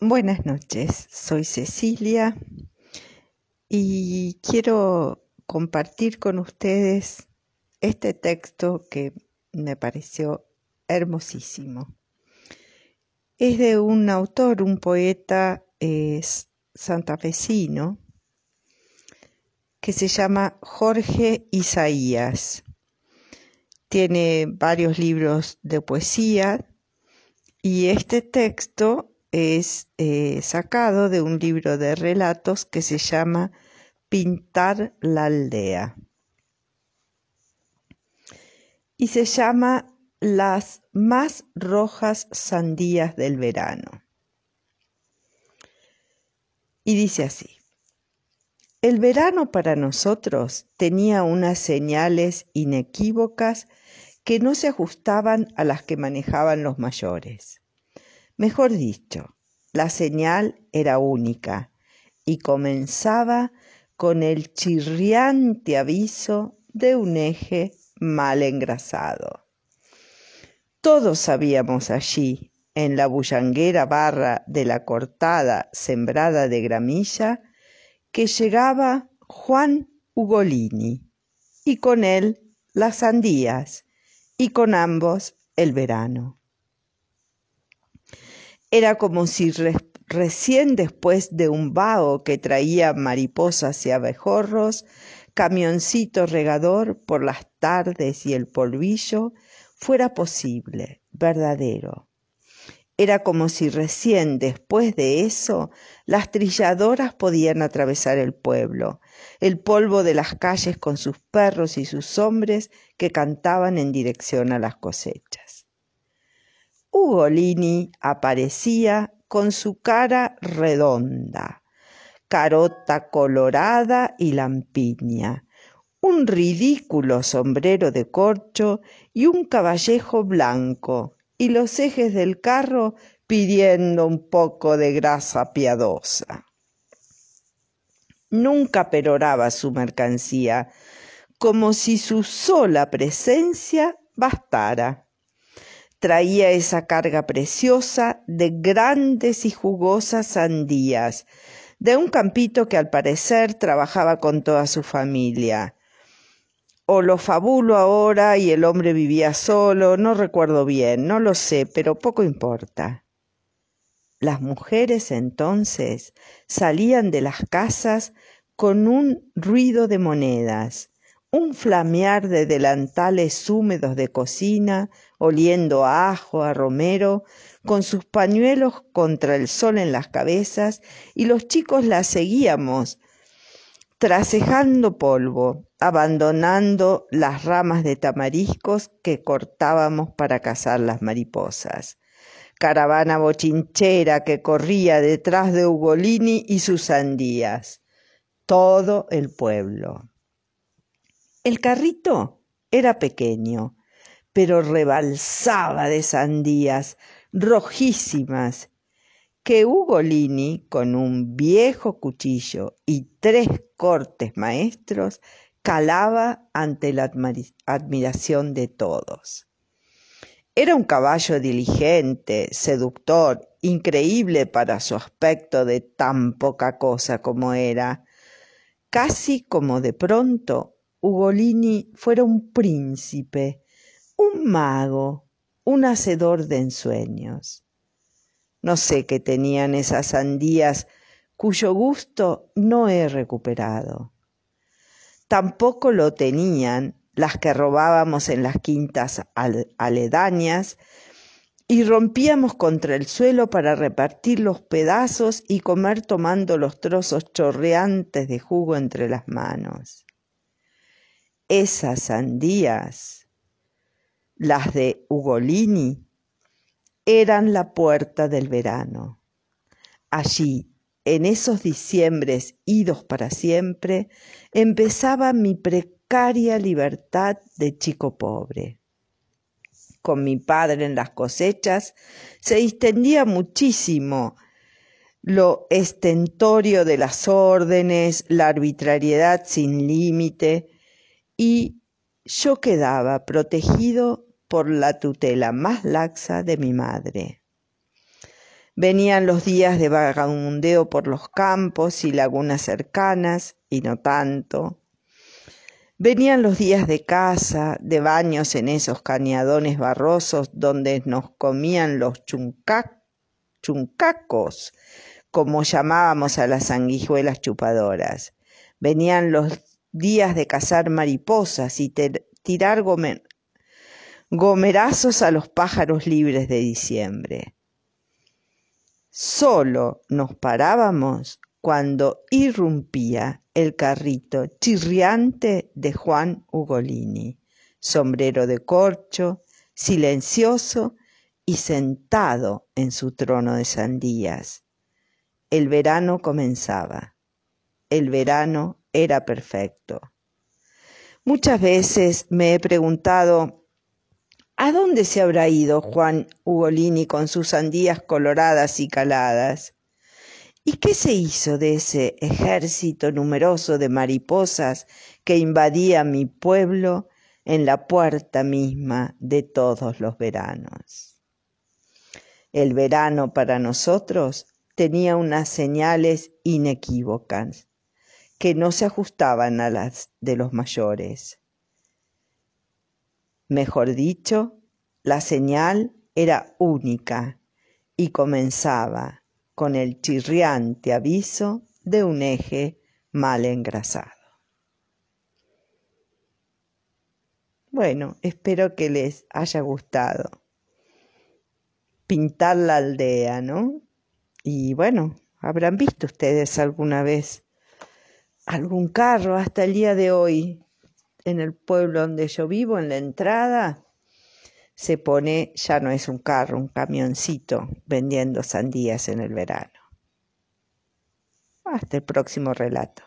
Buenas noches, soy Cecilia y quiero compartir con ustedes este texto que me pareció hermosísimo. Es de un autor, un poeta santafesino, que se llama Jorge Isaías. Tiene varios libros de poesía y este texto es eh, sacado de un libro de relatos que se llama Pintar la aldea. Y se llama Las más rojas sandías del verano. Y dice así. El verano para nosotros tenía unas señales inequívocas que no se ajustaban a las que manejaban los mayores. Mejor dicho, la señal era única y comenzaba con el chirriante aviso de un eje mal engrasado. Todos sabíamos allí, en la bullanguera barra de la cortada sembrada de gramilla, que llegaba Juan Ugolini, y con él las sandías, y con ambos el verano. Era como si recién después de un vaho que traía mariposas y abejorros, camioncito regador por las tardes y el polvillo, fuera posible, verdadero. Era como si recién después de eso las trilladoras podían atravesar el pueblo, el polvo de las calles con sus perros y sus hombres que cantaban en dirección a las cosechas. Ugolini aparecía con su cara redonda, carota colorada y lampiña, un ridículo sombrero de corcho y un caballejo blanco, y los ejes del carro pidiendo un poco de grasa piadosa. Nunca peroraba su mercancía, como si su sola presencia bastara traía esa carga preciosa de grandes y jugosas sandías, de un campito que al parecer trabajaba con toda su familia. O lo fabulo ahora y el hombre vivía solo, no recuerdo bien, no lo sé, pero poco importa. Las mujeres entonces salían de las casas con un ruido de monedas, un flamear de delantales húmedos de cocina, oliendo a ajo, a romero, con sus pañuelos contra el sol en las cabezas, y los chicos la seguíamos, trasejando polvo, abandonando las ramas de tamariscos que cortábamos para cazar las mariposas. Caravana bochinchera que corría detrás de Ugolini y sus sandías. Todo el pueblo. El carrito era pequeño, pero rebalsaba de sandías rojísimas que Ugolini, con un viejo cuchillo y tres cortes maestros, calaba ante la admiración de todos. Era un caballo diligente, seductor, increíble para su aspecto de tan poca cosa como era, casi como de pronto Ugolini fuera un príncipe un mago, un hacedor de ensueños. No sé qué tenían esas sandías cuyo gusto no he recuperado. Tampoco lo tenían las que robábamos en las quintas aledañas y rompíamos contra el suelo para repartir los pedazos y comer tomando los trozos chorreantes de jugo entre las manos. Esas sandías las de Ugolini, eran la puerta del verano. Allí, en esos diciembres idos para siempre, empezaba mi precaria libertad de chico pobre. Con mi padre en las cosechas se extendía muchísimo lo estentorio de las órdenes, la arbitrariedad sin límite, y yo quedaba protegido por la tutela más laxa de mi madre. Venían los días de vagabundeo por los campos y lagunas cercanas, y no tanto. Venían los días de caza, de baños en esos cañadones barrosos donde nos comían los chuncacos, como llamábamos a las sanguijuelas chupadoras. Venían los días de cazar mariposas y tirar gomerazos a los pájaros libres de diciembre. Solo nos parábamos cuando irrumpía el carrito chirriante de Juan Ugolini, sombrero de corcho, silencioso y sentado en su trono de sandías. El verano comenzaba. El verano era perfecto. Muchas veces me he preguntado, ¿a dónde se habrá ido Juan Ugolini con sus sandías coloradas y caladas? ¿Y qué se hizo de ese ejército numeroso de mariposas que invadía mi pueblo en la puerta misma de todos los veranos? El verano para nosotros tenía unas señales inequívocas que no se ajustaban a las de los mayores. Mejor dicho, la señal era única y comenzaba con el chirriante aviso de un eje mal engrasado. Bueno, espero que les haya gustado pintar la aldea, ¿no? Y bueno, habrán visto ustedes alguna vez algún carro hasta el día de hoy en el pueblo donde yo vivo, en la entrada, se pone, ya no es un carro, un camioncito vendiendo sandías en el verano. Hasta el próximo relato.